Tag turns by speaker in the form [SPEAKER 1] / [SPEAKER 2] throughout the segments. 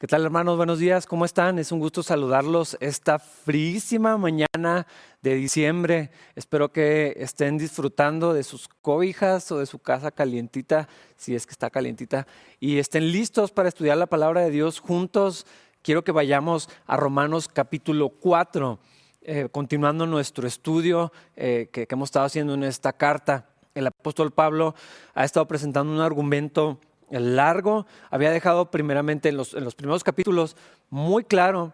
[SPEAKER 1] ¿Qué tal hermanos? Buenos días, ¿cómo están? Es un gusto saludarlos esta fríísima mañana de diciembre. Espero que estén disfrutando de sus cobijas o de su casa calientita, si es que está calientita, y estén listos para estudiar la palabra de Dios juntos. Quiero que vayamos a Romanos capítulo 4, eh, continuando nuestro estudio eh, que hemos estado haciendo en esta carta. El apóstol Pablo ha estado presentando un argumento largo, había dejado primeramente en los, primeros capítulos muy claro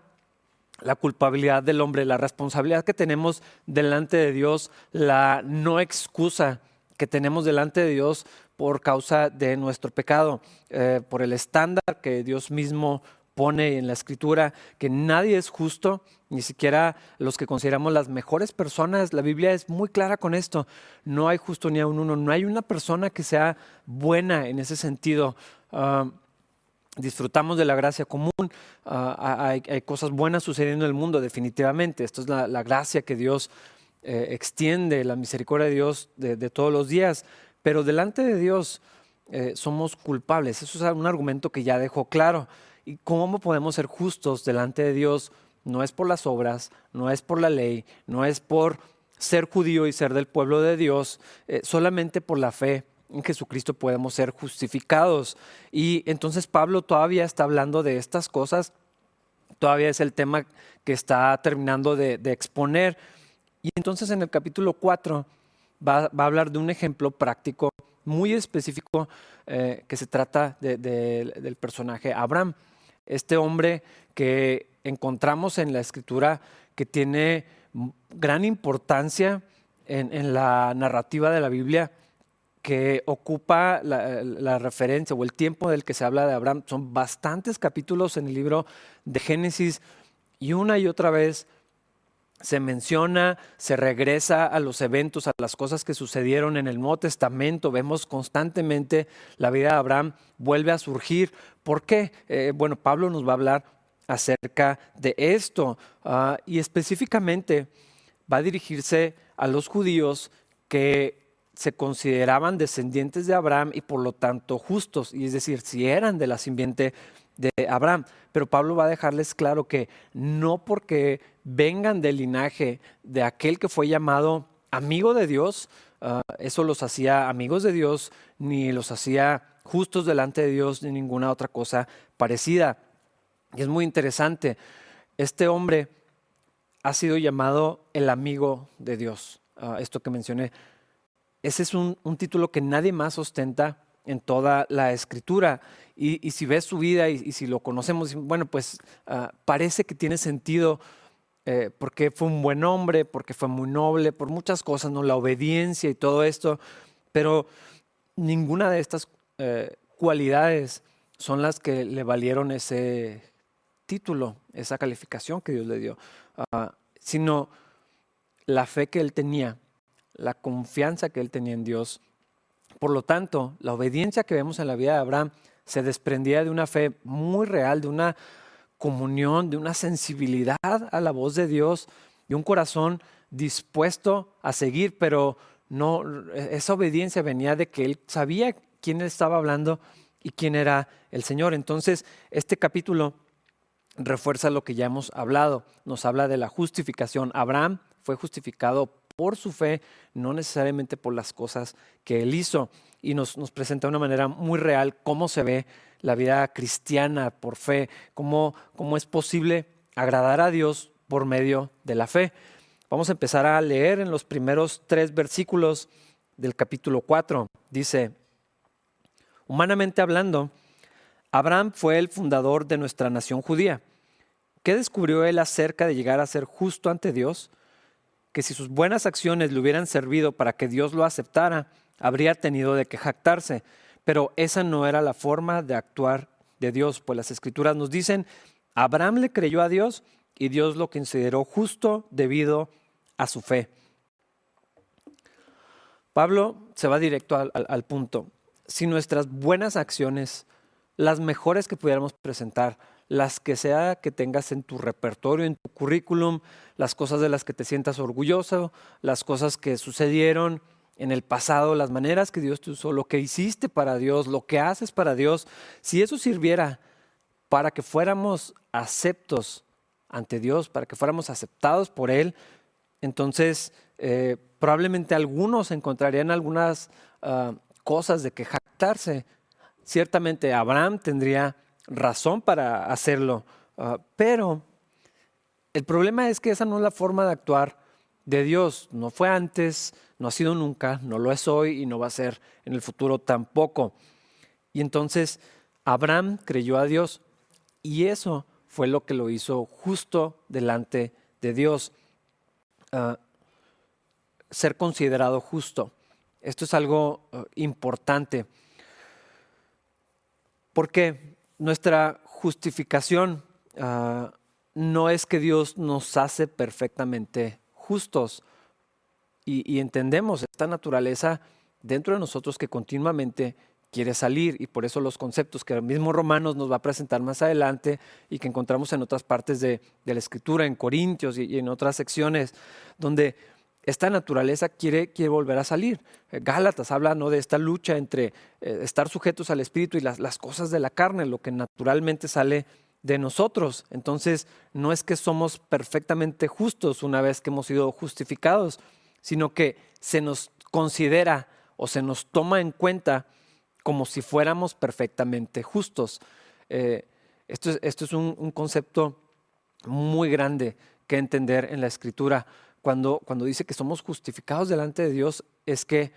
[SPEAKER 1] la culpabilidad del hombre, la responsabilidad que tenemos delante de Dios, la no excusa que tenemos delante de Dios por causa de nuestro pecado, eh, por el estándar que Dios mismo pone en la escritura, que nadie es justo, ni siquiera los que consideramos las mejores personas. La Biblia es muy clara con esto. No hay justo ni a un uno. No hay una persona que sea buena en ese sentido. Ah, disfrutamos de la gracia común. Ah, hay, cosas buenas sucediendo en el mundo, definitivamente. Esto es la, gracia que Dios eh, extiende, la misericordia de Dios de, todos los días. Pero delante de Dios eh, somos culpables. Eso es un argumento que ya dejó claro. ¿Y cómo podemos ser justos delante de Dios? no es por las obras, no es por la ley, no es por ser judío y ser del pueblo de Dios, eh, solamente por la fe en Jesucristo podemos ser justificados. Y entonces Pablo todavía está hablando de estas cosas, todavía es el tema que está terminando de, exponer. Y entonces en el capítulo 4 va, a hablar de un ejemplo práctico muy específico eh, que se trata del personaje Abraham, este hombre que encontramos en la escritura que tiene gran importancia en, la narrativa de la Biblia, que ocupa la, referencia o el tiempo del que se habla de Abraham. Son bastantes capítulos en el libro de Génesis y una y otra vez se menciona, se regresa a los eventos, a las cosas que sucedieron en el Nuevo Testamento. Vemos constantemente la vida de Abraham vuelve a surgir. ¿Por qué? Eh, bueno, Pablo nos va a hablar acerca de esto ah, y específicamente va a dirigirse a los judíos que se consideraban descendientes de Abraham y por lo tanto justos, y es decir, si eran de la simiente de Abraham. Pero Pablo va a dejarles claro que no porque vengan del linaje de aquel que fue llamado amigo de Dios, ah, eso los hacía amigos de Dios, ni los hacía justos delante de Dios, ni ninguna otra cosa parecida. Y es muy interesante, este hombre ha sido llamado el amigo de Dios, ah, esto que mencioné. Ese es un, título que nadie más ostenta en toda la escritura. Y, si ves su vida y, si lo conocemos, bueno, pues ah, parece que tiene sentido eh, porque fue un buen hombre, porque fue muy noble, por muchas cosas, ¿no? La obediencia y todo esto. Pero ninguna de estas eh, cualidades son las que le valieron ese título, esa calificación que Dios le dio, ah, sino la fe que él tenía, la confianza que él tenía en Dios. Por lo tanto, la obediencia que vemos en la vida de Abraham se desprendía de una fe muy real, de una comunión, de una sensibilidad a la voz de Dios y un corazón dispuesto a seguir, pero no esa obediencia venía de que él sabía quién estaba hablando y quién era el Señor. Entonces, este capítulo refuerza lo que ya hemos hablado. Nos habla de la justificación. Abraham fue justificado por su fe, no necesariamente por las cosas que él hizo. Y nos, presenta de una manera muy real cómo se ve la vida cristiana por fe, cómo, cómo es posible agradar a Dios por medio de la fe. Vamos a empezar a leer en los primeros tres versículos del capítulo 4. Dice, humanamente hablando, Abraham fue el fundador de nuestra nación judía. ¿Qué descubrió él acerca de llegar a ser justo ante Dios? Que si sus buenas acciones le hubieran servido para que Dios lo aceptara, habría tenido de que jactarse. Pero esa no era la forma de actuar de Dios, pues las escrituras nos dicen, Abraham le creyó a Dios y Dios lo consideró justo debido a su fe. Pablo se va directo al, al punto. Si nuestras buenas acciones las mejores que pudiéramos presentar, las que sea que tengas en tu repertorio, en tu currículum, las cosas de las que te sientas orgulloso, las cosas que sucedieron en el pasado, las maneras que Dios te usó, lo que hiciste para Dios, lo que haces para Dios, si eso sirviera para que fuéramos aceptos ante Dios, para que fuéramos aceptados por Él, entonces eh, probablemente algunos encontrarían algunas ah, cosas de que jactarse. Ciertamente Abraham tendría razón para hacerlo, ah, pero el problema es que esa no es la forma de actuar de Dios. No fue antes, no ha sido nunca, no lo es hoy y no va a ser en el futuro tampoco. Y entonces Abraham creyó a Dios y eso fue lo que lo hizo justo delante de Dios. Ah, ser considerado justo. Esto es algo ah, importante. Porque nuestra justificación ah, no es que Dios nos hace perfectamente justos. Y, entendemos esta naturaleza dentro de nosotros que continuamente quiere salir y por eso los conceptos que el mismo Romanos nos va a presentar más adelante y que encontramos en otras partes de, la escritura, en Corintios y, en otras secciones, donde esta naturaleza quiere, volver a salir. Eh, Gálatas habla ¿no? de esta lucha entre eh, estar sujetos al Espíritu y las, cosas de la carne, lo que naturalmente sale de nosotros. Entonces, no es que somos perfectamente justos una vez que hemos sido justificados, sino que se nos considera o se nos toma en cuenta como si fuéramos perfectamente justos. Eh, esto es, esto es un, concepto muy grande que entender en la escritura. Cuando, cuando dice que somos justificados delante de Dios, es que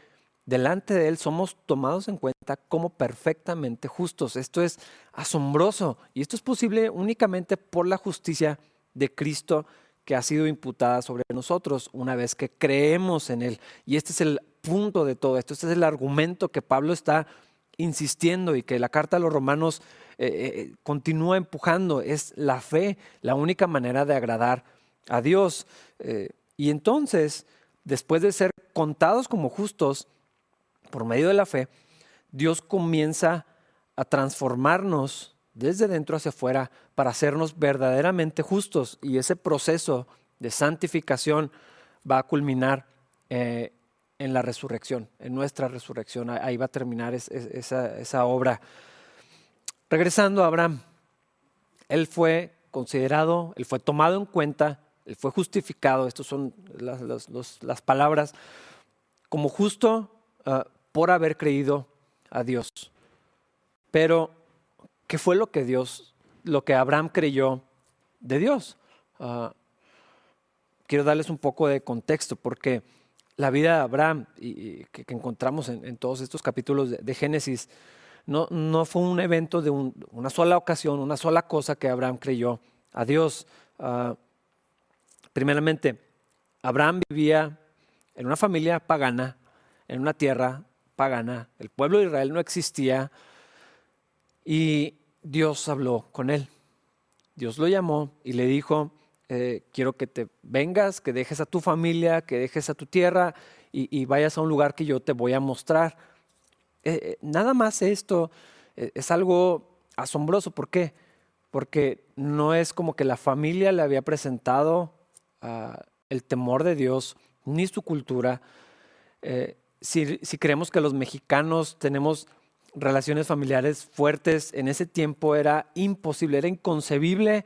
[SPEAKER 1] delante de Él somos tomados en cuenta como perfectamente justos. Esto es asombroso y esto es posible únicamente por la justicia de Cristo que ha sido imputada sobre nosotros una vez que creemos en Él. Y este es el punto de todo esto, este es el argumento que Pablo está insistiendo y que la carta a los romanos eh, eh, continúa empujando. Es la fe la única manera de agradar a Dios. Eh, y entonces, después de ser contados como justos, por medio de la fe, Dios comienza a transformarnos desde dentro hacia afuera para hacernos verdaderamente justos y ese proceso de santificación va a culminar eh, en la resurrección, en nuestra resurrección. Ahí va a terminar esa, obra. Regresando a Abraham, él fue considerado, él fue tomado en cuenta, fue justificado, estas son las, palabras, como justo ah, por haber creído a Dios. Pero, ¿qué fue lo que Dios, lo que Abraham creyó de Dios? Ah, quiero darles un poco de contexto porque la vida de Abraham y, que, encontramos en, todos estos capítulos de, Génesis no, no, fue un evento de una sola ocasión, una sola cosa que Abraham creyó a Dios. Ah, primeramente, Abraham vivía en una familia pagana, en una tierra pagana, el pueblo de Israel no existía y Dios habló con él. Dios lo llamó y le dijo, eh, quiero que te vengas, que dejes a tu familia, que dejes a tu tierra y, vayas a un lugar que yo te voy a mostrar. Eh, eh, nada más esto es algo asombroso. ¿Por qué? Porque no es como que la familia le había presentado ah, el temor de Dios ni su cultura si, creemos que los mexicanos tenemos relaciones familiares fuertes, en ese tiempo era imposible, era inconcebible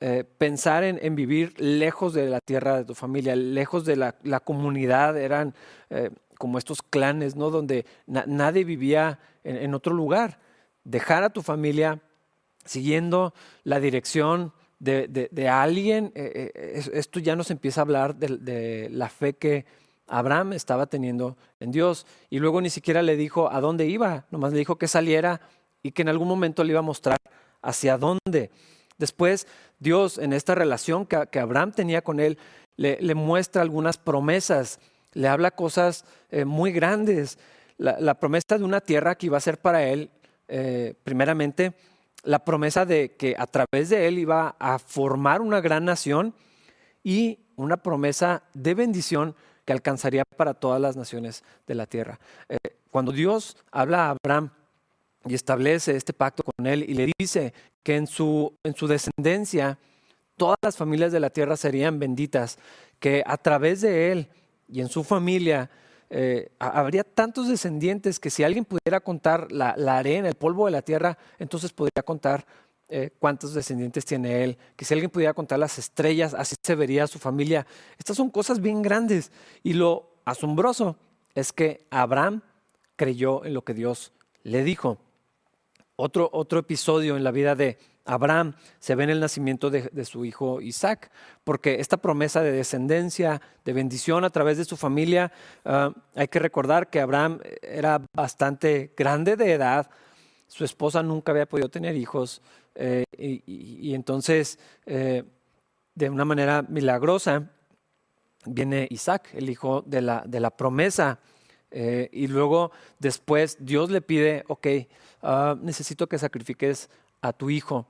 [SPEAKER 1] eh, pensar en, vivir lejos de la tierra de tu familia, lejos de la, comunidad, eran eh, como estos clanes, ¿no? Donde nadie vivía en, otro lugar. Dejar a tu familia siguiendo la dirección de, alguien, eh, esto ya nos empieza a hablar de la fe que Abraham estaba teniendo en Dios. Y luego ni siquiera le dijo a dónde iba, nomás le dijo que saliera y que en algún momento le iba a mostrar hacia dónde. Después Dios en esta relación que, Abraham tenía con él le, muestra algunas promesas, le habla cosas eh, muy grandes. La, promesa de una tierra que iba a ser para él, eh, primeramente, la promesa de que a través de él iba a formar una gran nación y una promesa de bendición que alcanzaría para todas las naciones de la tierra. Eh, cuando Dios habla a Abraham y establece este pacto con él y le dice que en su, en su descendencia todas las familias de la tierra serían benditas, que a través de él y en su familia eh, habría tantos descendientes que si alguien pudiera contar la, arena, el polvo de la tierra, entonces podría contar eh, cuántos descendientes tiene él, que si alguien pudiera contar las estrellas, así se vería su familia. Estas son cosas bien grandes. Y lo asombroso es que Abraham creyó en lo que Dios le dijo. Otro, otro episodio en la vida de Abraham se ve en el nacimiento de, su hijo Isaac, porque esta promesa de descendencia, de bendición a través de su familia, ah, hay que recordar que Abraham era bastante grande de edad, su esposa nunca había podido tener hijos, eh, y, entonces, eh, de una manera milagrosa, viene Isaac, el hijo de la, de la promesa. Eh, y luego después Dios le pide, ok, ah, necesito que sacrifiques a tu hijo,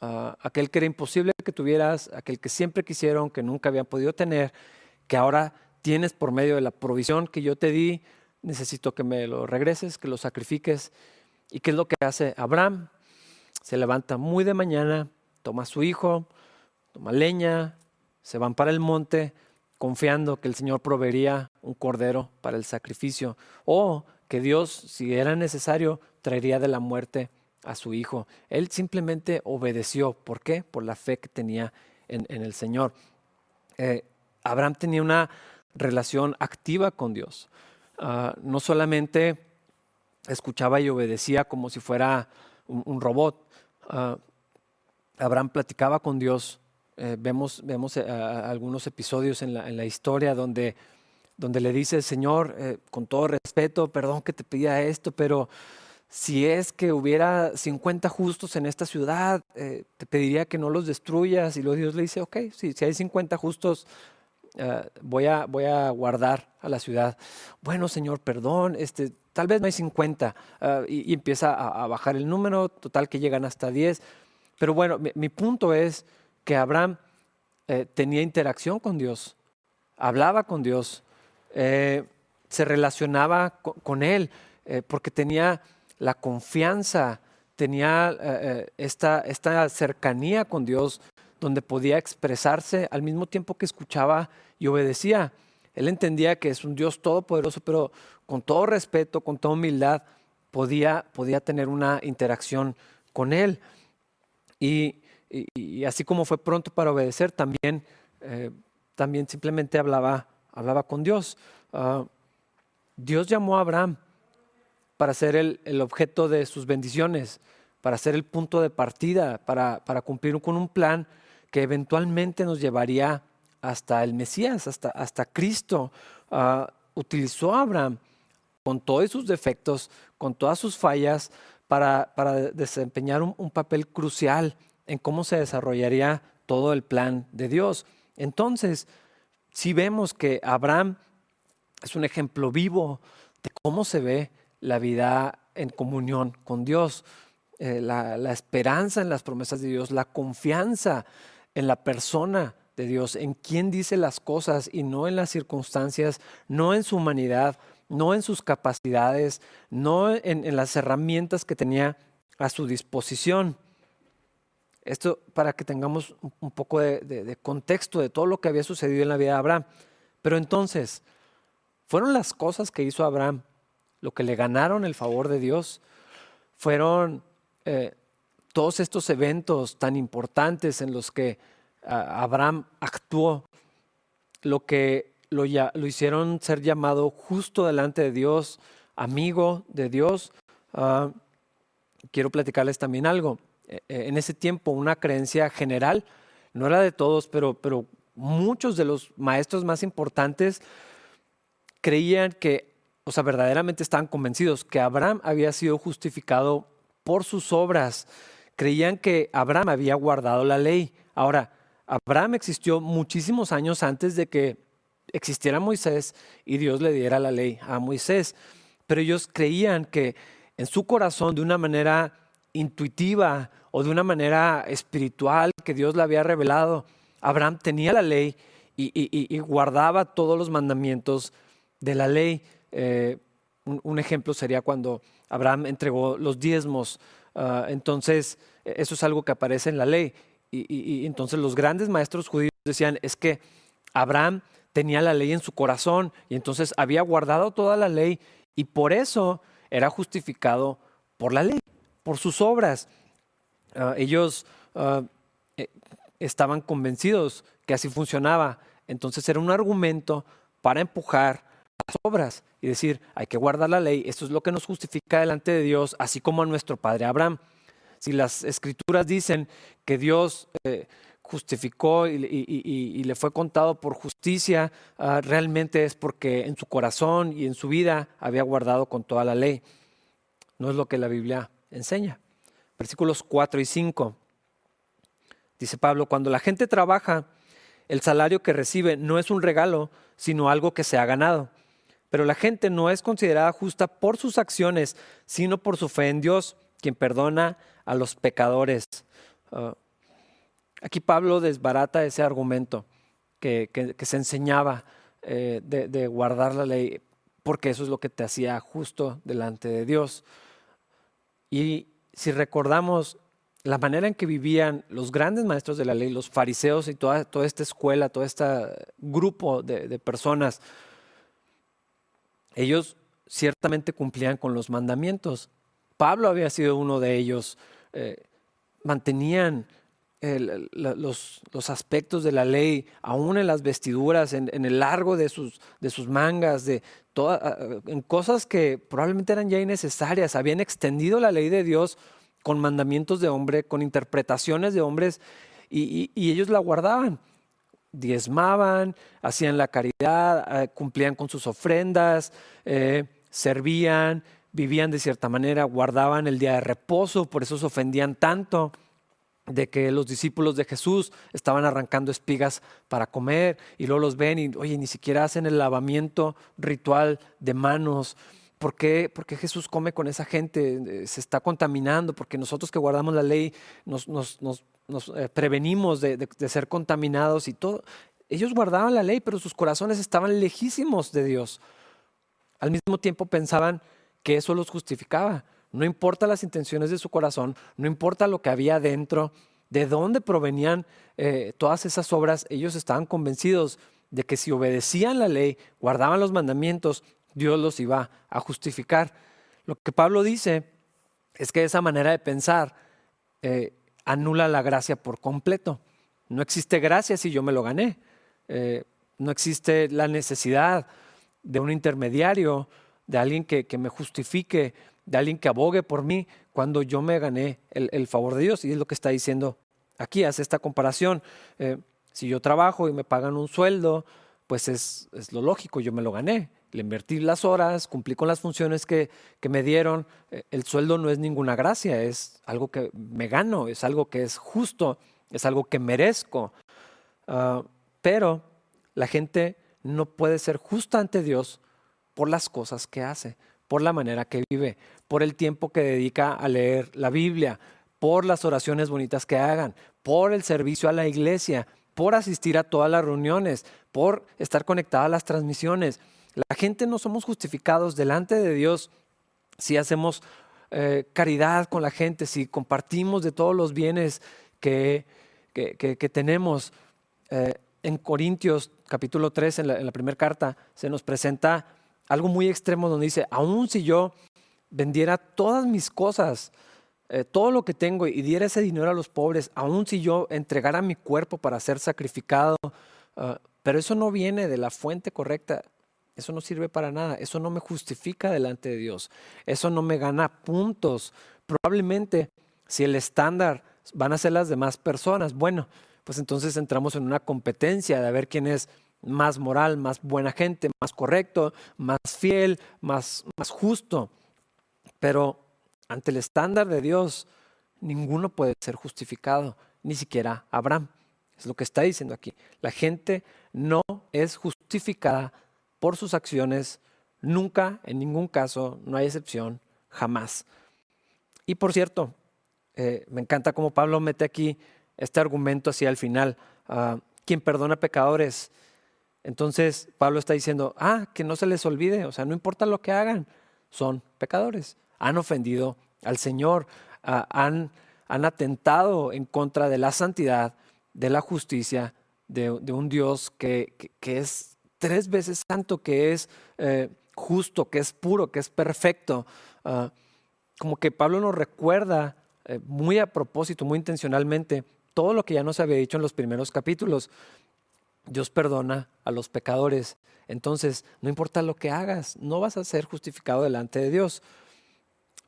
[SPEAKER 1] ah, aquel que era imposible que tuvieras, aquel que siempre quisieron, que nunca habían podido tener, que ahora tienes por medio de la provisión que yo te di, necesito que me lo regreses, que lo sacrifiques. ¿Y qué es lo que hace Abraham? se levanta muy de mañana, toma a su hijo, toma leña, se van para el monte, confiando que el Señor proveería un cordero para el sacrificio, o que Dios, si era necesario, traería de la muerte a su hijo. Él simplemente obedeció. ¿Por qué? Por la fe que tenía en, el Señor. Eh, Abraham tenía una relación activa con Dios. Ah, no solamente escuchaba y obedecía como si fuera un robot, Ah, Abraham platicaba con Dios. Eh, vemos vemos eh, algunos episodios en la, historia donde, donde le dice, Señor, con todo respeto, perdón que te pedía esto, pero si es que hubiera 50 justos en esta ciudad, te pediría que no los destruyas. Y luego Dios le dice, ok, si hay 50 justos, voy, a, voy a guardar a la ciudad. Bueno, Señor, perdón, este, tal vez no hay 50 ah, y, empieza a, bajar el número, total que llegan hasta 10. Pero bueno, mi, punto es que Abraham eh, tenía interacción con Dios, hablaba con Dios, eh, se relacionaba con, Él, eh, porque tenía la confianza, tenía esta, esta cercanía con Dios, donde podía expresarse al mismo tiempo que escuchaba y obedecía. Él entendía que es un Dios todopoderoso, pero con todo respeto, con toda humildad, podía, podía tener una interacción con Él. Y, así como fue pronto para obedecer, también, eh, también simplemente hablaba, hablaba con Dios. Ah, Dios llamó a Abraham para ser el, objeto de sus bendiciones, para ser el punto de partida, para, para cumplir con un plan que eventualmente nos llevaría hasta el Mesías, hasta, hasta Cristo. Ah, utilizó a Abraham con todos sus defectos, con todas sus fallas, para, desempeñar un, papel crucial en cómo se desarrollaría todo el plan de Dios. Entonces, si vemos que Abraham es un ejemplo vivo de cómo se ve la vida en comunión con Dios, eh, la, esperanza en las promesas de Dios, la confianza en la persona de Dios, en quién dice las cosas y no en las circunstancias, no en su humanidad, no en sus capacidades, no en, las herramientas que tenía a su disposición. Esto para que tengamos un poco de, contexto de todo lo que había sucedido en la vida de Abraham. Pero entonces, ¿fueron las cosas que hizo Abraham lo que le ganaron el favor de Dios? ¿Fueron eh, todos estos eventos tan importantes en los que Abraham actuó lo que lo, lo, hicieron ser llamado justo delante de Dios, amigo de Dios. Ah, quiero platicarles también algo. E, e, en ese tiempo una creencia general, no era de todos, pero, pero muchos de los maestros más importantes creían que, o sea, verdaderamente estaban convencidos que Abraham había sido justificado por sus obras. Creían que Abraham había guardado la ley. Ahora, Abraham existió muchísimos años antes de que existiera Moisés y Dios le diera la ley a Moisés. Pero ellos creían que en su corazón, de una manera intuitiva o de una manera espiritual que Dios le había revelado, Abraham tenía la ley y, guardaba todos los mandamientos de la ley. Eh, un, ejemplo sería cuando Abraham entregó los diezmos. Ah, entonces, eso es algo que aparece en la ley. Y, entonces los grandes maestros judíos decían, es que Abraham tenía la ley en su corazón y entonces había guardado toda la ley y por eso era justificado por la ley, por sus obras. ah, ellos ah, eh, estaban convencidos que así funcionaba. Entonces era un argumento para empujar las obras y decir, hay que guardar la ley, esto es lo que nos justifica delante de Dios, así como a nuestro padre Abraham. Si las escrituras dicen que Dios eh, justificó y, le fue contado por justicia, ah, realmente es porque en su corazón y en su vida había guardado con toda la ley. No es lo que la Biblia enseña. Versículos 4 y 5. Dice Pablo, cuando la gente trabaja, el salario que recibe no es un regalo, sino algo que se ha ganado. Pero la gente no es considerada justa por sus acciones, sino por su fe en Dios, quien perdona a los pecadores. Ah, Aquí Pablo desbarata ese argumento que, se enseñaba eh, de, guardar la ley, porque eso es lo que te hacía justo delante de Dios. Y si recordamos la manera en que vivían los grandes maestros de la ley, los fariseos y toda, toda esta escuela, todo este grupo de, personas, ellos ciertamente cumplían con los mandamientos. Pablo había sido uno de ellos. Eh, mantenían los, aspectos de la ley, aún en las vestiduras, en, el largo de sus, de sus mangas, de en cosas que probablemente eran ya innecesarias. Habían extendido la ley de Dios con mandamientos de hombre, con interpretaciones de hombres, y, ellos la guardaban. Diezmaban, hacían la caridad, eh, cumplían con sus ofrendas, eh, servían, vivían de cierta manera, guardaban el día de reposo, por eso se ofendían tanto de que los discípulos de Jesús estaban arrancando espigas para comer y luego los ven y, oye, ni siquiera hacen el lavamiento ritual de manos. ¿Por qué? Jesús come con esa gente, eh, se está contaminando, porque nosotros que guardamos la ley nos, eh, prevenimos de, de ser contaminados y todo. Ellos guardaban la ley, pero sus corazones estaban lejísimos de Dios. Al mismo tiempo pensaban que eso los justificaba. No importa las intenciones de su corazón, no importa lo que había dentro, de dónde provenían eh, todas esas obras, ellos estaban convencidos de que si obedecían la ley, guardaban los mandamientos, Dios los iba a justificar. Lo que Pablo dice es que esa manera de pensar eh, anula la gracia por completo. No existe gracia si yo me lo gané. Eh, no existe la necesidad de un intermediario, de alguien que, que me justifique de alguien que abogue por mí cuando yo me gané el, favor de Dios. Y es lo que está diciendo aquí, hace esta comparación. Eh, si yo trabajo y me pagan un sueldo, pues es, lo lógico, yo me lo gané. Le invertí las horas, cumplí con las funciones que, me dieron. Eh, el sueldo no es ninguna gracia, es algo que me gano, es algo que es justo, es algo que merezco. Ah, pero la gente no puede ser justa ante Dios por las cosas que hace por la manera que vive, por el tiempo que dedica a leer la Biblia, por las oraciones bonitas que hagan, por el servicio a la iglesia, por asistir a todas las reuniones, por estar conectada a las transmisiones. La gente no somos justificados delante de Dios si hacemos eh, caridad con la gente, si compartimos de todos los bienes que, que, tenemos. Eh, en Corintios capítulo 3, en la, primera carta, se nos presenta algo muy extremo donde dice, aun si yo vendiera todas mis cosas, eh, todo lo que tengo y diera ese dinero a los pobres, aun si yo entregara mi cuerpo para ser sacrificado, pero eso no viene de la fuente correcta, eso no sirve para nada, eso no me justifica delante de Dios, eso no me gana puntos. Probablemente si el estándar van a ser las demás personas, bueno, pues entonces entramos en una competencia de ver quién es más moral, más buena gente, más correcto, más fiel, más, más justo. Pero ante el estándar de Dios, ninguno puede ser justificado, ni siquiera Abraham. Es lo que está diciendo aquí. La gente no es justificada por sus acciones, nunca, en ningún caso, no hay excepción, jamás. Y por cierto, eh, me encanta cómo Pablo mete aquí este argumento hacia el final. Ah, quien perdona pecadores entonces Pablo está diciendo, ah, que no se les olvide, o sea, no importa lo que hagan, son pecadores, han ofendido al Señor, ah, han, han, atentado en contra de la santidad, de la justicia, de, un Dios que, que, es tres veces santo, que es eh, justo, que es puro, que es perfecto. Ah, como que Pablo nos recuerda eh, muy a propósito, muy intencionalmente, todo lo que ya nos había dicho en los primeros capítulos. Dios perdona a los pecadores. Entonces, no importa lo que hagas, no vas a ser justificado delante de Dios.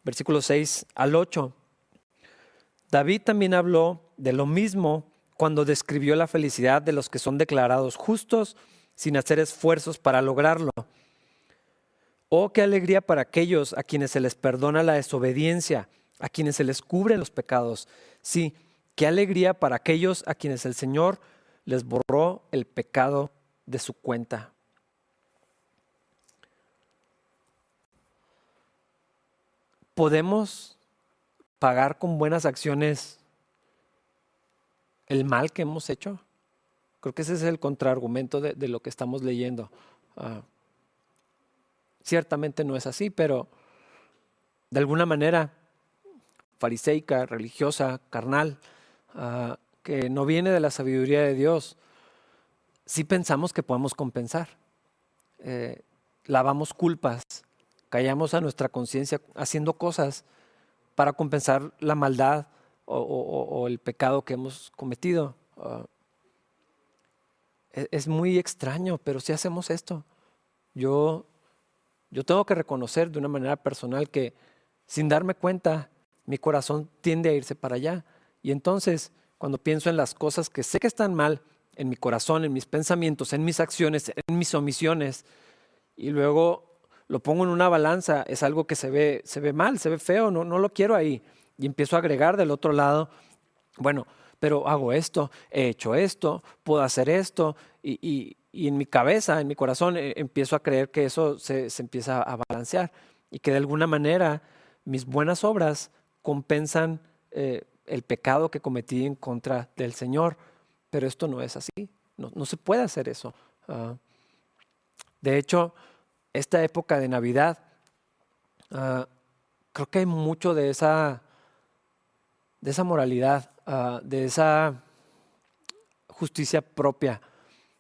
[SPEAKER 1] Versículo 6 al 8. David también habló de lo mismo cuando describió la felicidad de los que son declarados justos sin hacer esfuerzos para lograrlo. Oh, qué alegría para aquellos a quienes se les perdona la desobediencia, a quienes se les cubren los pecados. Sí, qué alegría para aquellos a quienes el Señor les borró el pecado de su cuenta. ¿Podemos pagar con buenas acciones el mal que hemos hecho? Creo que ese es el contraargumento de, lo que estamos leyendo. Ah, ciertamente no es así, pero de alguna manera fariseica, religiosa, carnal, ah, que no viene de la sabiduría de Dios, sí pensamos que podemos compensar. Eh, lavamos culpas, callamos a nuestra conciencia haciendo cosas para compensar la maldad o, el pecado que hemos cometido. Ah, e, es, muy extraño, pero si hacemos esto. Yo, yo tengo que reconocer de una manera personal que sin darme cuenta, mi corazón tiende a irse para allá. Y entonces, cuando pienso en las cosas que sé que están mal, en mi corazón, en mis pensamientos, en mis acciones, en mis omisiones, y luego lo pongo en una balanza, es algo que se ve, se ve mal, se ve feo, no, no lo quiero ahí y empiezo a agregar del otro lado, bueno, pero hago esto, he hecho esto, puedo hacer esto, y, en mi cabeza, en mi corazón, eh, empiezo a creer que eso se, empieza a balancear y que de alguna manera mis buenas obras compensan eh, el pecado que cometí en contra del Señor. Pero esto no es así, no, se puede hacer eso. Ah, de hecho, esta época de Navidad, ah, creo que hay mucho de esa de esa moralidad, ah, de esa justicia propia,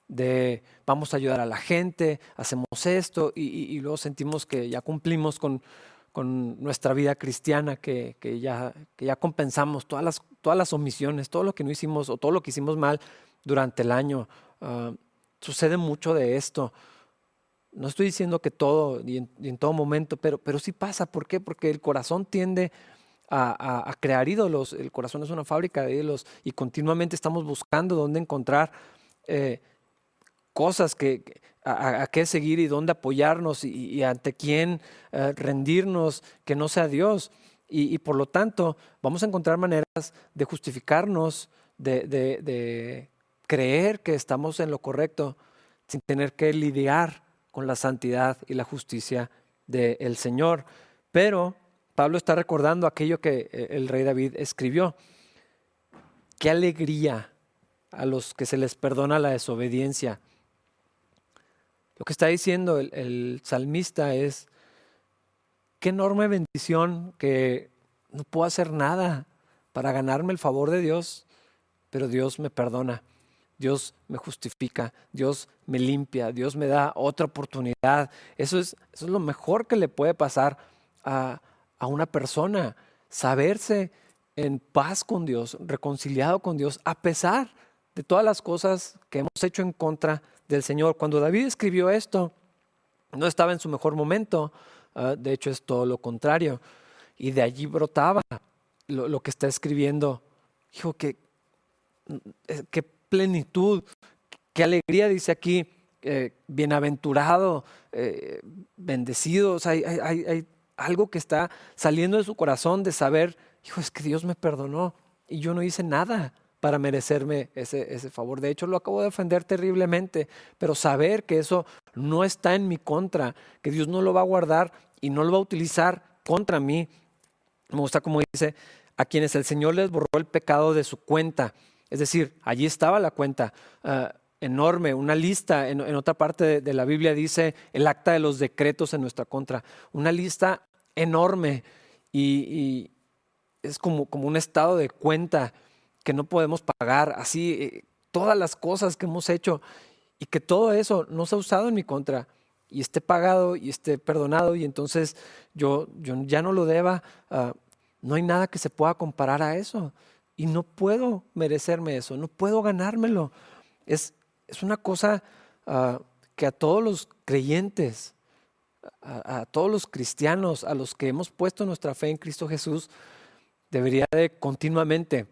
[SPEAKER 1] de vamos a ayudar a la gente, hacemos esto y, luego sentimos que ya cumplimos con, nuestra vida cristiana, que, ya, que ya compensamos todas las, todas las omisiones, todo lo que no hicimos o todo lo que hicimos mal durante el año. Ah, sucede mucho de esto. No estoy diciendo que todo y en, todo momento, pero, pero sí pasa. ¿Por qué? Porque el corazón tiende a, crear ídolos. El corazón es una fábrica de ídolos y continuamente estamos buscando dónde encontrar eh, cosas que, a, qué seguir y dónde apoyarnos y, ante quién eh, rendirnos que no sea Dios. Y, por lo tanto vamos a encontrar maneras de justificarnos, de, creer que estamos en lo correcto sin tener que lidiar con la santidad y la justicia del Señor. Pero Pablo está recordando aquello que eh, el rey David escribió. Qué alegría a los que se les perdona la desobediencia. Lo que está diciendo el, salmista es, qué enorme bendición que no puedo hacer nada para ganarme el favor de Dios, pero Dios me perdona, Dios me justifica, Dios me limpia, Dios me da otra oportunidad. Eso es, eso es lo mejor que le puede pasar a, a una persona, saberse en paz con Dios, reconciliado con Dios, a pesar de todas las cosas que hemos hecho en contra del Señor. Cuando David escribió esto, no estaba en su mejor momento, ah, de hecho es todo lo contrario, y de allí brotaba lo, que está escribiendo. Dijo que eh, qué plenitud, qué alegría, dice aquí, eh, bienaventurado, eh, bendecido, hay, hay algo que está saliendo de su corazón de saber, hijo, es que Dios me perdonó y yo no hice nada para merecerme ese, ese favor. De hecho, lo acabo de ofender terriblemente, pero saber que eso no está en mi contra, que Dios no lo va a guardar y no lo va a utilizar contra mí. Me gusta como dice, a quienes el Señor les borró el pecado de su cuenta. Es decir, allí estaba la cuenta. Ah, enorme, una lista, en, otra parte de, la Biblia dice el acta de los decretos en nuestra contra, una lista enorme y, es como, como, un estado de cuenta que no podemos pagar, así eh, todas las cosas que hemos hecho y que todo eso no se ha usado en mi contra y esté pagado y esté perdonado y entonces yo, yo ya no lo deba. Ah, No hay nada que se pueda comparar a eso. Y no puedo merecerme eso, no puedo ganármelo. Es, es una cosa ah, que a todos los creyentes, a, todos los cristianos, a los que hemos puesto nuestra fe en Cristo Jesús, debería de continuamente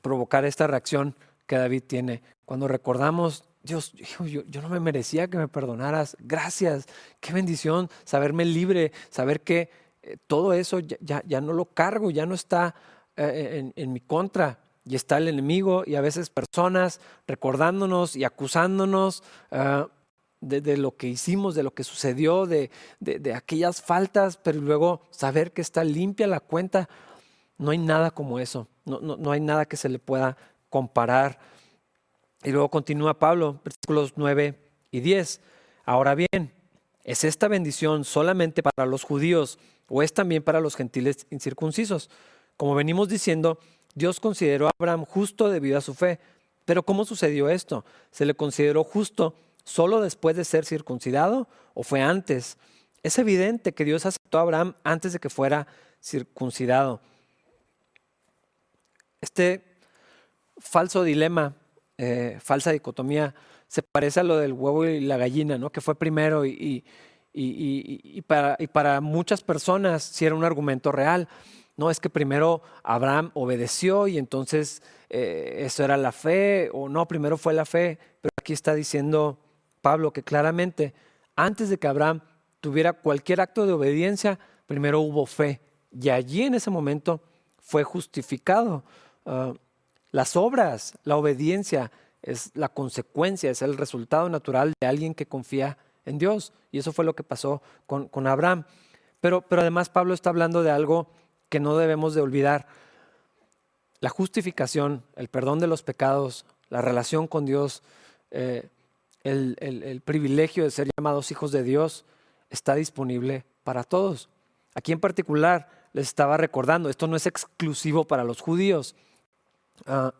[SPEAKER 1] provocar esta reacción que David tiene. Cuando recordamos, Dios, yo, no me merecía que me perdonaras, gracias, qué bendición, saberme libre, saber que eh, todo eso ya, ya, no lo cargo, ya no está eh, en, mi contra, y está el enemigo y a veces personas recordándonos y acusándonos. Ah, de, lo que hicimos, de lo que sucedió, de, de, aquellas faltas, pero luego saber que está limpia la cuenta, no hay nada como eso, no, no, no hay nada que se le pueda comparar. Y luego continúa Pablo, versículos 9 y 10. Ahora bien, ¿es esta bendición solamente para los judíos o es también para los gentiles incircuncisos? Como venimos diciendo, Dios consideró a Abraham justo debido a su fe. Pero ¿cómo sucedió esto? ¿Se le consideró justo solo después de ser circuncidado o fue antes? Es evidente que Dios aceptó a Abraham antes de que fuera circuncidado. Este falso dilema, eh, falsa dicotomía, se parece a lo del huevo y la gallina, ¿no? que fue primero y, para, y para muchas personas sí era un argumento real. No, es que primero Abraham obedeció y entonces eh, eso era la fe, o no, primero fue la fe, pero aquí está diciendo Pablo que claramente antes de que Abraham tuviera cualquier acto de obediencia, primero hubo fe y allí en ese momento fue justificado. Ah, las obras, la obediencia es la consecuencia, es el resultado natural de alguien que confía en Dios. Y eso fue lo que pasó con, con Abraham. Pero, pero además Pablo está hablando de algo que no debemos de olvidar. La justificación, el perdón de los pecados, la relación con Dios, eh, el, el, privilegio de ser llamados hijos de Dios está disponible para todos. Aquí en particular les estaba recordando, esto no es exclusivo para los judíos. Ah,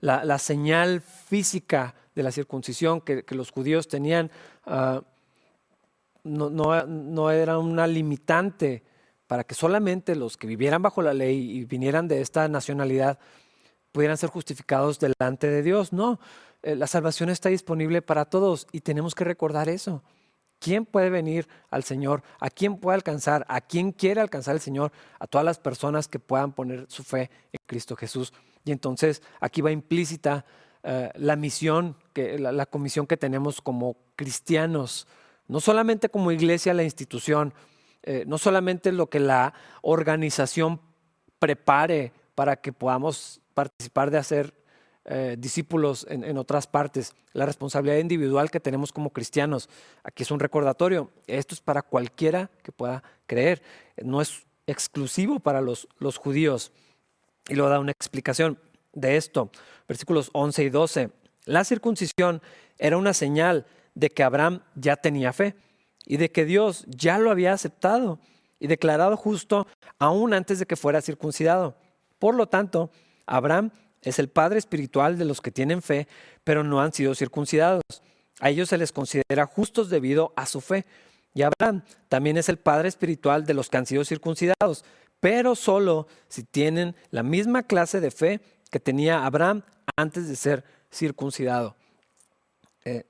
[SPEAKER 1] la, señal física de la circuncisión que, los judíos tenían ah, no, no, era una limitante para que solamente los que vivieran bajo la ley y vinieran de esta nacionalidad pudieran ser justificados delante de Dios. No, la salvación está disponible para todos y tenemos que recordar eso. ¿Quién puede venir al Señor? ¿A quién puede alcanzar? ¿A quién quiere alcanzar el Señor? A todas las personas que puedan poner su fe en Cristo Jesús. Y entonces aquí va implícita eh, la misión, que, la, comisión que tenemos como cristianos, no solamente como iglesia, la institución, eh, no solamente lo que la organización prepare para que podamos participar de hacer eh, discípulos en, otras partes, la responsabilidad individual que tenemos como cristianos. Aquí es un recordatorio. Esto es para cualquiera que pueda creer. No es exclusivo para los, los judíos. Y luego da una explicación de esto. Versículos 11 y 12. La circuncisión era una señal de que Abraham ya tenía fe y de que Dios ya lo había aceptado y declarado justo aún antes de que fuera circuncidado. Por lo tanto, Abraham es el padre espiritual de los que tienen fe, pero no han sido circuncidados. A ellos se les considera justos debido a su fe. Y Abraham también es el padre espiritual de los que han sido circuncidados, pero solo si tienen la misma clase de fe que tenía Abraham antes de ser circuncidado. Eh,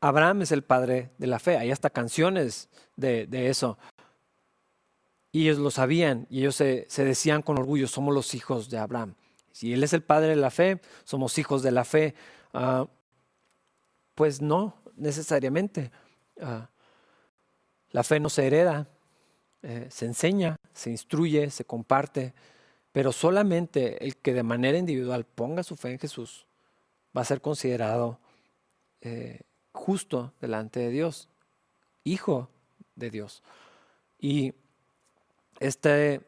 [SPEAKER 1] Abraham es el padre de la fe. Hay hasta canciones de eso. Y ellos lo sabían y ellos se, decían con orgullo, somos los hijos de Abraham. Si Él es el padre de la fe, somos hijos de la fe. Ah, pues no, necesariamente. Ah, la fe no se hereda, eh, se enseña, se instruye, se comparte, pero solamente el que de manera individual ponga su fe en Jesús va a ser considerado eh, justo delante de Dios, hijo de Dios. Y este,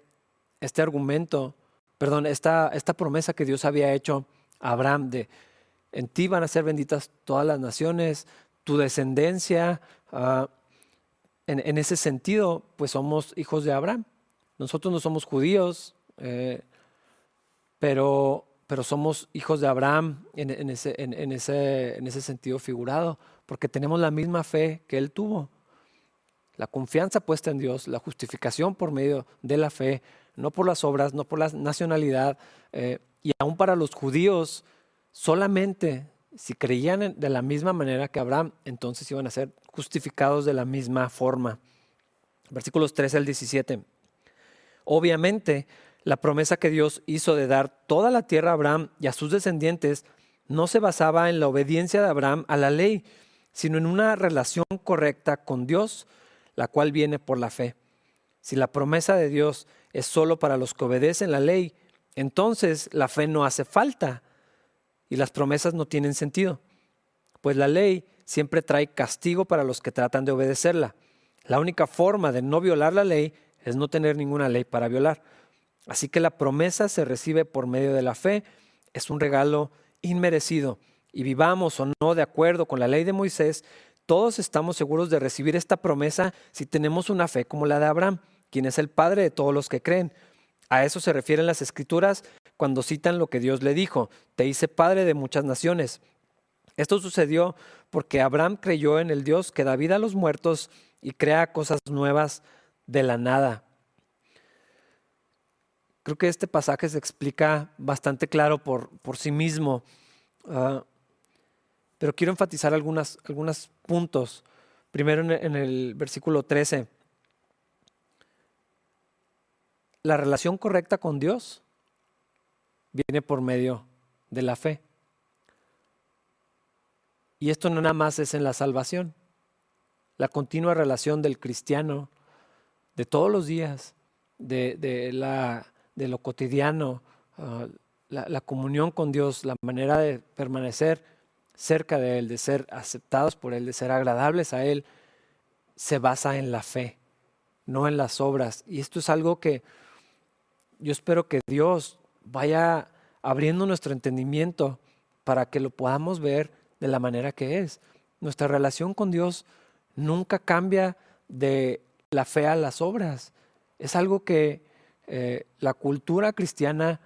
[SPEAKER 1] este argumento, perdón, esta, esta promesa que Dios había hecho a Abraham de en ti van a ser benditas todas las naciones, tu descendencia, ah, en, ese sentido, pues somos hijos de Abraham. Nosotros no somos judíos, eh, pero, pero somos hijos de Abraham en, ese, en, ese, en ese sentido figurado, porque tenemos la misma fe que él tuvo. La confianza puesta en Dios, la justificación por medio de la fe, no por las obras, no por la nacionalidad. Eh, y aún para los judíos, solamente si creían de la misma manera que Abraham, entonces iban a ser justificados de la misma forma. Versículos 13 al 17. Obviamente, la promesa que Dios hizo de dar toda la tierra a Abraham y a sus descendientes no se basaba en la obediencia de Abraham a la ley, sino en una relación correcta con Dios, la cual viene por la fe. Si la promesa de Dios es solo para los que obedecen la ley, entonces la fe no hace falta y las promesas no tienen sentido, pues la ley siempre trae castigo para los que tratan de obedecerla. La única forma de no violar la ley es no tener ninguna ley para violar. Así que la promesa se recibe por medio de la fe, es un regalo inmerecido. Y vivamos o no de acuerdo con la ley de Moisés, todos estamos seguros de recibir esta promesa si tenemos una fe como la de Abraham, quien es el padre de todos los que creen. A eso se refieren las escrituras cuando citan lo que Dios le dijo, te hice padre de muchas naciones. Esto sucedió porque Abraham creyó en el Dios que da vida a los muertos y crea cosas nuevas de la nada. Creo que este pasaje se explica bastante claro por, por sí mismo, ah, pero quiero enfatizar algunos puntos. Primero en el versículo 13. La relación correcta con Dios viene por medio de la fe. Y esto no nada más es en la salvación. La continua relación del cristiano de todos los días, de, la, de lo cotidiano, ah, la, comunión con Dios, la manera de permanecer cerca de Él, de ser aceptados por Él, de ser agradables a Él, se basa en la fe, no en las obras. Y esto es algo que yo espero que Dios vaya abriendo nuestro entendimiento para que lo podamos ver de la manera que es. Nuestra relación con Dios nunca cambia de la fe a las obras. Es algo que eh, la cultura cristiana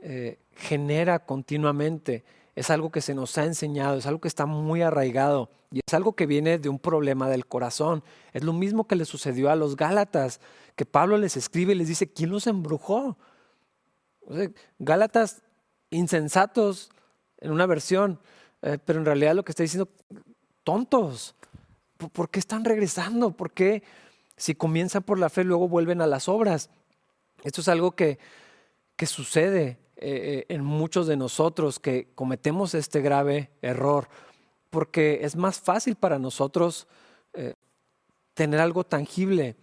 [SPEAKER 1] eh, genera continuamente. Es algo que se nos ha enseñado, es algo que está muy arraigado y es algo que viene de un problema del corazón. Es lo mismo que le sucedió a los Gálatas, que Pablo les escribe y les dice, ¿quién los embrujó? Gálatas insensatos en una versión, eh, pero en realidad lo que está diciendo, tontos. ¿Por, qué están regresando? ¿Por qué si comienzan por la fe luego vuelven a las obras? Esto es algo que, que sucede eh, eh, en muchos de nosotros, que cometemos este grave error, porque es más fácil para nosotros tener algo tangible.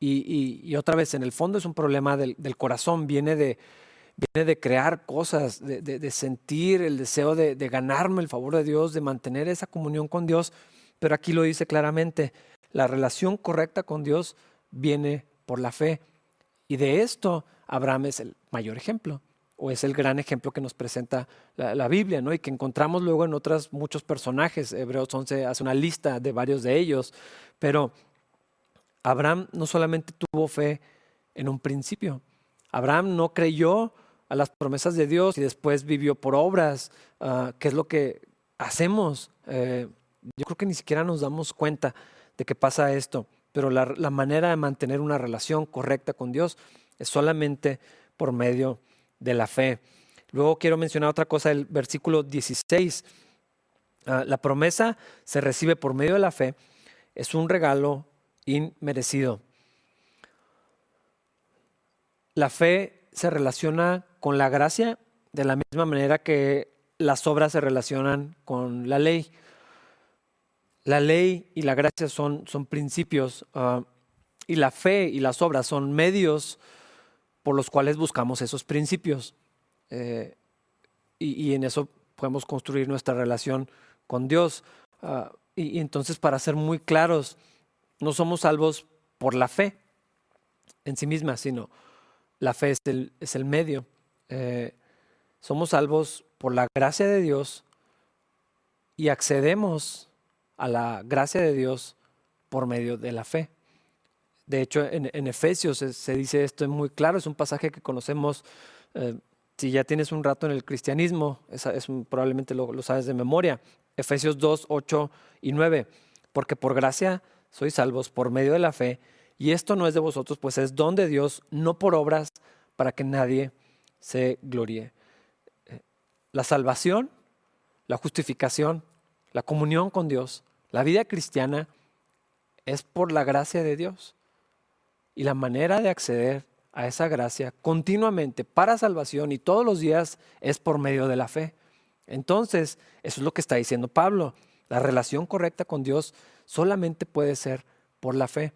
[SPEAKER 1] Y, otra vez, en el fondo es un problema del corazón, viene de, viene de crear cosas, de, sentir el deseo de, ganarme el favor de Dios, de mantener esa comunión con Dios. Pero aquí lo dice claramente, la relación correcta con Dios viene por la fe. Y de esto Abraham es el mayor ejemplo, o es el gran ejemplo que nos presenta la, Biblia, ¿no? Y que encontramos luego en otros muchos personajes. Hebreos 11 hace una lista de varios de ellos. Pero Abraham no solamente tuvo fe en un principio, Abraham no creyó a las promesas de Dios y después vivió por obras, uh, que es lo que hacemos. Eh, yo creo que ni siquiera nos damos cuenta de que pasa esto, pero la, manera de mantener una relación correcta con Dios es solamente por medio de la fe. Luego quiero mencionar otra cosa, el versículo 16. Ah, la promesa se recibe por medio de la fe, es un regalo inmerecido. La fe se relaciona con la gracia de la misma manera que las obras se relacionan con la ley. La ley y la gracia son, son principios ah, y la fe y las obras son medios por los cuales buscamos esos principios. Eh, y, en eso podemos construir nuestra relación con Dios. Ah, y, entonces, para ser muy claros, no somos salvos por la fe en sí misma, sino la fe es el, es el medio. Eh, somos salvos por la gracia de Dios y accedemos a la gracia de Dios por medio de la fe. De hecho, en, Efesios se, dice esto muy claro, es un pasaje que conocemos, eh, si ya tienes un rato en el cristianismo, es, probablemente lo, lo, sabes de memoria. Efesios 2, 8 y 9, porque por gracia sois salvos por medio de la fe, y esto no es de vosotros, pues es don de Dios, no por obras, para que nadie se gloríe. Eh, la salvación, la justificación, la comunión con Dios, la vida cristiana es por la gracia de Dios. Y la manera de acceder a esa gracia continuamente para salvación y todos los días es por medio de la fe. Entonces, eso es lo que está diciendo Pablo. La relación correcta con Dios solamente puede ser por la fe.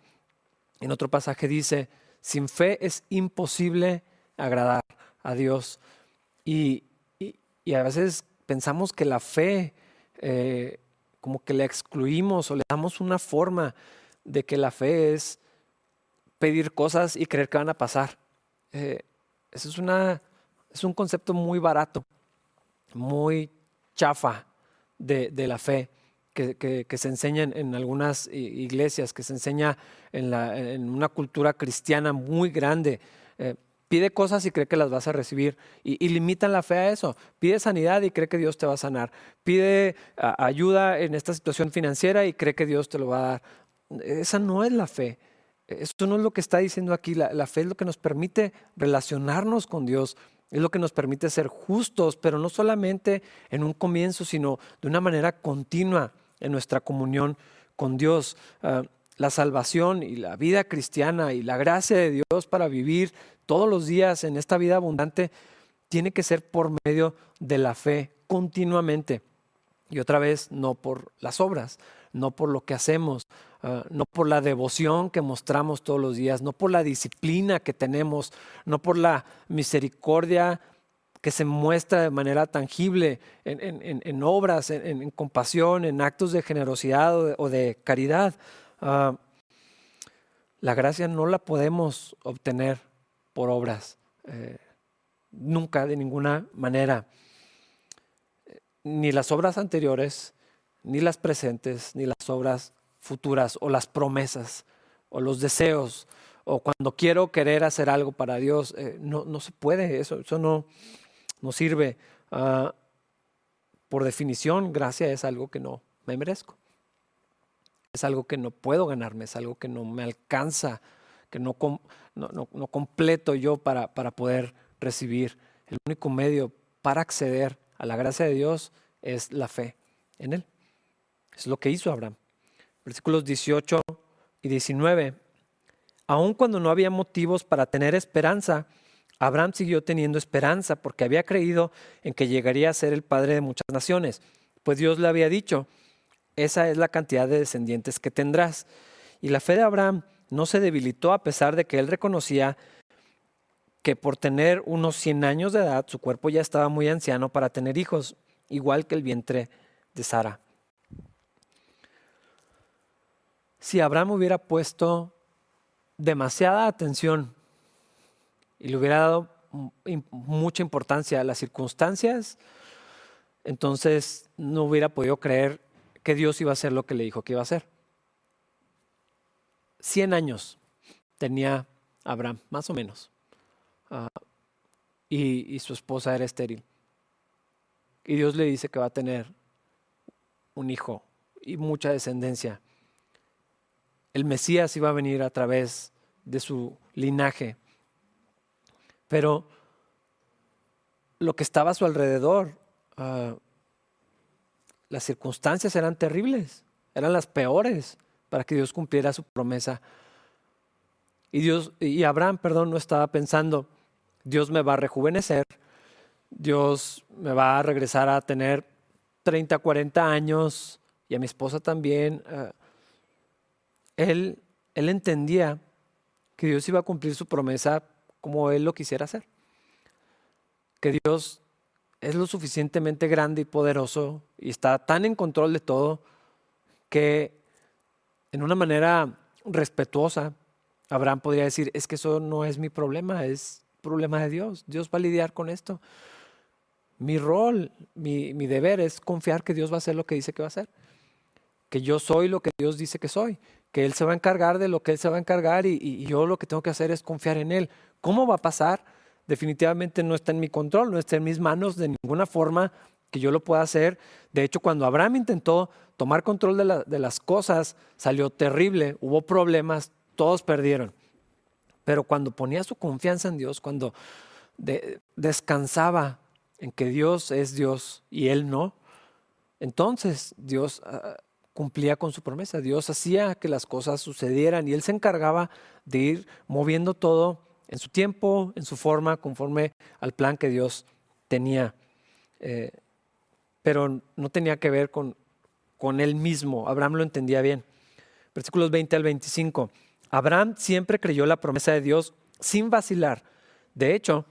[SPEAKER 1] En otro pasaje dice, sin fe es imposible agradar a Dios. Y, a veces pensamos que la fe, eh, como que la excluimos o le damos una forma de que la fe es pedir cosas y creer que van a pasar. Eh, eso es, una, es un concepto muy barato, muy chafa de, la fe. Que, se enseña en, algunas iglesias, que se enseña en, la, en una cultura cristiana muy grande. Eh, pide cosas y cree que las vas a recibir y, y, limitan la fe a eso. Pide sanidad y cree que Dios te va a sanar. Pide ayuda en esta situación financiera y cree que Dios te lo va a dar. Esa no es la fe. Eso no es lo que está diciendo aquí. La, fe es lo que nos permite relacionarnos con Dios, es lo que nos permite ser justos, pero no solamente en un comienzo, sino de una manera continua en nuestra comunión con Dios. Ah, la salvación y la vida cristiana y la gracia de Dios para vivir todos los días en esta vida abundante tiene que ser por medio de la fe continuamente. Y otra vez, no por las obras, no por lo que hacemos, ah, no por la devoción que mostramos todos los días, no por la disciplina que tenemos, no por la misericordia que se muestra de manera tangible en, obras, en, compasión, en actos de generosidad o de, caridad. Ah, la gracia no la podemos obtener por obras, eh, nunca, de ninguna manera. Ni las obras anteriores, ni las presentes, ni las obras futuras, o las promesas, o los deseos, o cuando quiero querer hacer algo para Dios, eh, no, no, se puede, eso, eso no, no sirve. Ah, por definición, gracia es algo que no me merezco. Es algo que no puedo ganarme, es algo que no me alcanza, que no, no, no completo yo para, para poder recibir. El único medio para acceder a la gracia de Dios es la fe en Él. Es lo que hizo Abraham. Versículos 18 y 19. Aun cuando no había motivos para tener esperanza, Abraham siguió teniendo esperanza porque había creído en que llegaría a ser el padre de muchas naciones, pues Dios le había dicho, esa es la cantidad de descendientes que tendrás. Y la fe de Abraham no se debilitó a pesar de que él reconocía que por tener unos 100 años de edad, su cuerpo ya estaba muy anciano para tener hijos, igual que el vientre de Sara. Si Abraham hubiera puesto demasiada atención y le hubiera dado mucha importancia a las circunstancias, entonces no hubiera podido creer que Dios iba a hacer lo que le dijo que iba a hacer. Cien años tenía Abraham, más o menos, ah, y su esposa era estéril. Y Dios le dice que va a tener un hijo y mucha descendencia el Mesías iba a venir a través de su linaje. Pero lo que estaba a su alrededor, ah, las circunstancias eran terribles, eran las peores para que Dios cumpliera su promesa. Y Dios y Abraham, perdón, no estaba pensando, Dios me va a rejuvenecer, Dios me va a regresar a tener 30, 40 años y a mi esposa también. Ah, él, él entendía que Dios iba a cumplir su promesa como él lo quisiera hacer. Que Dios es lo suficientemente grande y poderoso y está tan en control de todo que en una manera respetuosa Abraham podría decir, es que eso no es mi problema, es problema de Dios. Dios va a lidiar con esto. Mi rol, mi, mi deber es confiar que Dios va a hacer lo que dice que va a hacer. Que yo soy lo que Dios dice que soy que Él se va a encargar de lo que Él se va a encargar y, yo lo que tengo que hacer es confiar en Él. ¿Cómo va a pasar? Definitivamente no está en mi control, no está en mis manos de ninguna forma que yo lo pueda hacer. De hecho, cuando Abraham intentó tomar control de, las cosas, salió terrible, hubo problemas, todos perdieron. Pero cuando ponía su confianza en Dios, cuando descansaba en que Dios es Dios y él no, entonces Dios ah, cumplía con su promesa, Dios hacía que las cosas sucedieran y él se encargaba de ir moviendo todo en su tiempo, en su forma, conforme al plan que Dios tenía. Eh, pero no tenía que ver con, con él mismo. Abraham lo entendía bien. Versículos 20 al 25. Abraham siempre creyó la promesa de Dios sin vacilar. De hecho,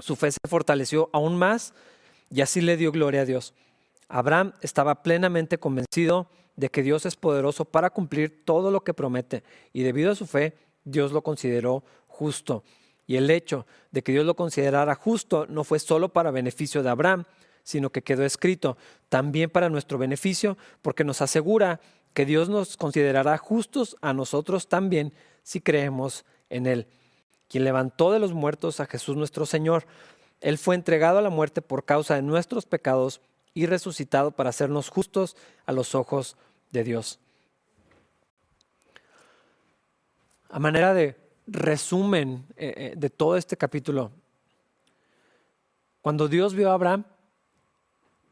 [SPEAKER 1] su fe se fortaleció aún más y así le dio gloria a Dios. Abraham estaba plenamente convencido de que Dios es poderoso para cumplir todo lo que promete y debido a su fe, Dios lo consideró justo. Y el hecho de que Dios lo considerara justo no fue solo para beneficio de Abraham, sino que quedó escrito también para nuestro beneficio, porque nos asegura que Dios nos considerará justos a nosotros también si creemos en Él quien levantó de los muertos a Jesús nuestro Señor. Él fue entregado a la muerte por causa de nuestros pecados y resucitado para hacernos justos a los ojos de Dios. A manera de resumen eh, eh, de todo este capítulo, cuando Dios vio a Abraham,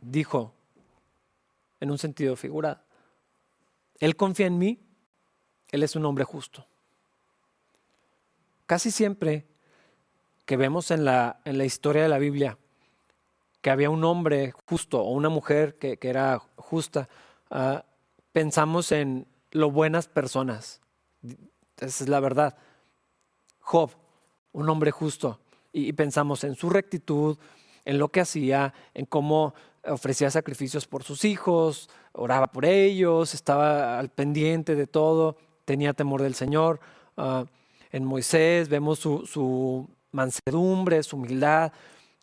[SPEAKER 1] dijo, en un sentido figurado, Él confía en mí, Él es un hombre justo. Casi siempre que vemos en la, en la historia de la Biblia que había un hombre justo o una mujer que, era justa, ah, pensamos en lo buenas personas. Esa es la verdad. Job, un hombre justo, y, pensamos en su rectitud, en lo que hacía, en cómo ofrecía sacrificios por sus hijos, oraba por ellos, estaba al pendiente de todo, tenía temor del Señor. Ah, en Moisés, vemos su, mansedumbre, su humildad,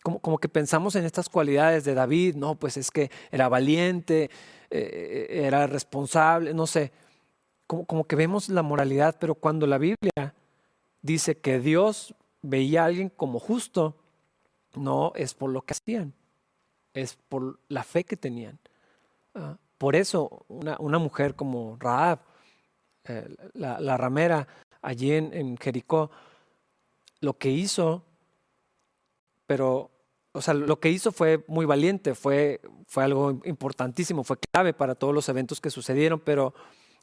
[SPEAKER 1] como, como, que pensamos en estas cualidades de David, no, pues es que era valiente, eh, era responsable, no sé, como, como que vemos la moralidad, pero cuando la Biblia dice que Dios veía a alguien como justo, no es por lo que hacían, es por la fe que tenían. Ah, por eso una, una, mujer como Raab, eh, la, la, ramera, allí en, Jericó, lo que hizo, pero, o sea, lo que hizo fue muy valiente, fue, fue algo importantísimo, fue clave para todos los eventos que sucedieron, pero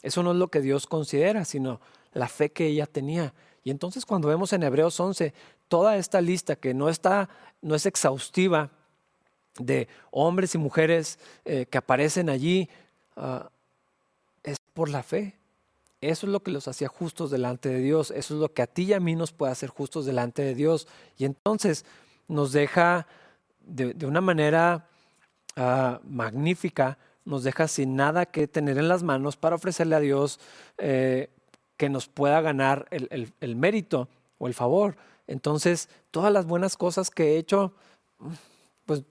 [SPEAKER 1] eso no es lo que Dios considera, sino la fe que ella tenía. Y entonces cuando vemos en Hebreos 11 toda esta lista que no está, no es exhaustiva de hombres y mujeres eh, que aparecen allí, ah, es por la fe. Eso es lo que los hacía justos delante de Dios. Eso es lo que a ti y a mí nos puede hacer justos delante de Dios. Y entonces nos deja de, una manera ah, magnífica, nos deja sin nada que tener en las manos para ofrecerle a Dios eh, que nos pueda ganar el, mérito o el favor. Entonces, todas las buenas cosas que he hecho, pues,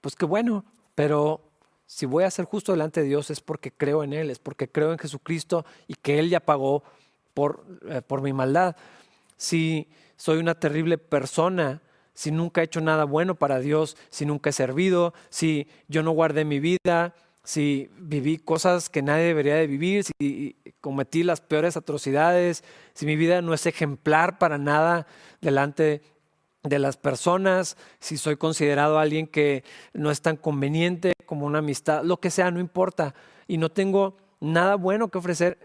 [SPEAKER 1] pues qué bueno, pero si voy a ser justo delante de Dios es porque creo en Él, es porque creo en Jesucristo y que Él ya pagó por, eh, por mi maldad. Si soy una terrible persona, si nunca he hecho nada bueno para Dios, si nunca he servido, si yo no guardé mi vida, si viví cosas que nadie debería de vivir, si cometí las peores atrocidades, si mi vida no es ejemplar para nada delante de las personas, si soy considerado alguien que no es tan conveniente como una amistad, lo que sea, no importa. Y no tengo nada bueno que ofrecer,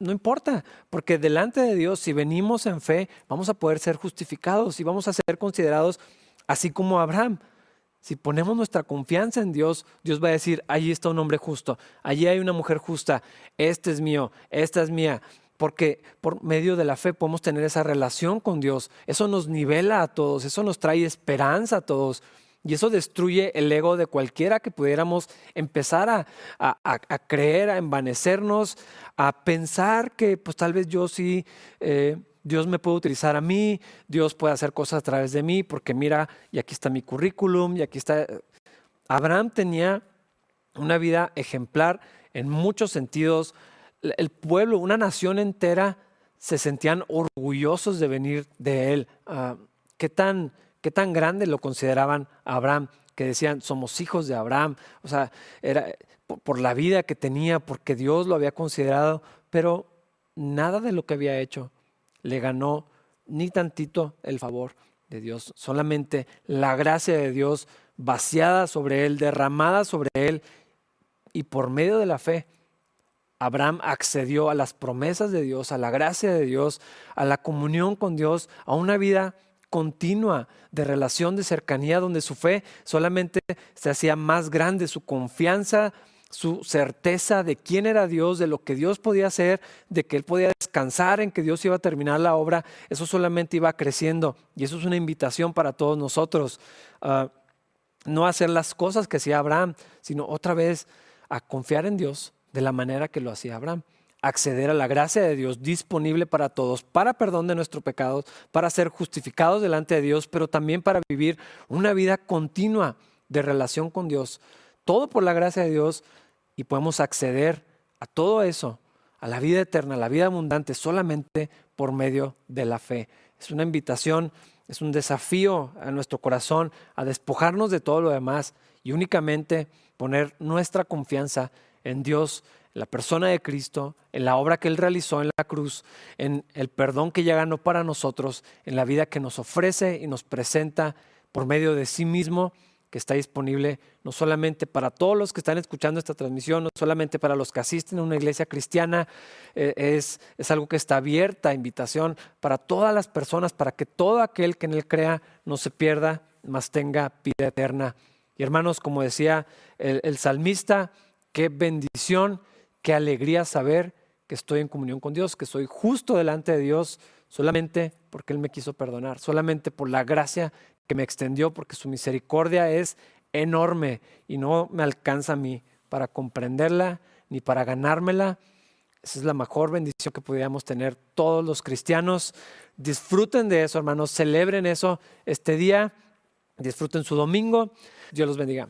[SPEAKER 1] no importa, porque delante de Dios, si venimos en fe, vamos a poder ser justificados y vamos a ser considerados así como Abraham. Si ponemos nuestra confianza en Dios, Dios va a decir, allí está un hombre justo, allí hay una mujer justa, este es mío, esta es mía porque por medio de la fe podemos tener esa relación con Dios. Eso nos nivela a todos, eso nos trae esperanza a todos. Y eso destruye el ego de cualquiera que pudiéramos empezar a, creer, a envanecernos, a pensar que pues tal vez yo sí, eh, Dios me puede utilizar a mí, Dios puede hacer cosas a través de mí, porque mira, y aquí está mi currículum, y aquí está... Abraham tenía una vida ejemplar en muchos sentidos, el pueblo, una nación entera, se sentían orgullosos de venir de él. Ah, ¿qué, tan, ¿Qué tan grande lo consideraban Abraham? que decían, somos hijos de Abraham. O sea, era por la vida que tenía, porque Dios lo había considerado, pero nada de lo que había hecho le ganó ni tantito el favor de Dios. Solamente la gracia de Dios vaciada sobre él, derramada sobre él, y por medio de la fe, Abraham accedió a las promesas de Dios, a la gracia de Dios, a la comunión con Dios, a una vida continua de relación, de cercanía, donde su fe solamente se hacía más grande, su confianza, su certeza de quién era Dios, de lo que Dios podía hacer, de que él podía descansar en que Dios iba a terminar la obra, eso solamente iba creciendo. Y eso es una invitación para todos nosotros. Ah, no hacer las cosas que hacía Abraham, sino otra vez a confiar en Dios de la manera que lo hacía Abraham acceder a la gracia de Dios disponible para todos, para perdón de nuestros pecados, para ser justificados delante de Dios, pero también para vivir una vida continua de relación con Dios. Todo por la gracia de Dios y podemos acceder a todo eso, a la vida eterna, a la vida abundante, solamente por medio de la fe. Es una invitación, es un desafío a nuestro corazón a despojarnos de todo lo demás y únicamente poner nuestra confianza en Dios, la persona de Cristo, en la obra que Él realizó en la cruz, en el perdón que ya ganó para nosotros, en la vida que nos ofrece y nos presenta por medio de sí mismo que está disponible no solamente para todos los que están escuchando esta transmisión, no solamente para los que asisten a una iglesia cristiana, eh, es, es algo que está abierta, invitación para todas las personas, para que todo aquel que en él crea no se pierda, mas tenga vida eterna. Y hermanos, como decía el, el salmista, qué bendición, qué alegría saber que estoy en comunión con Dios, que soy justo delante de Dios solamente porque Él me quiso perdonar, solamente por la gracia que me extendió porque su misericordia es enorme y no me alcanza a mí para comprenderla ni para ganármela. Esa es la mejor bendición que pudiéramos tener todos los cristianos. Disfruten de eso, hermanos, celebren eso este día, disfruten su domingo. Dios los bendiga.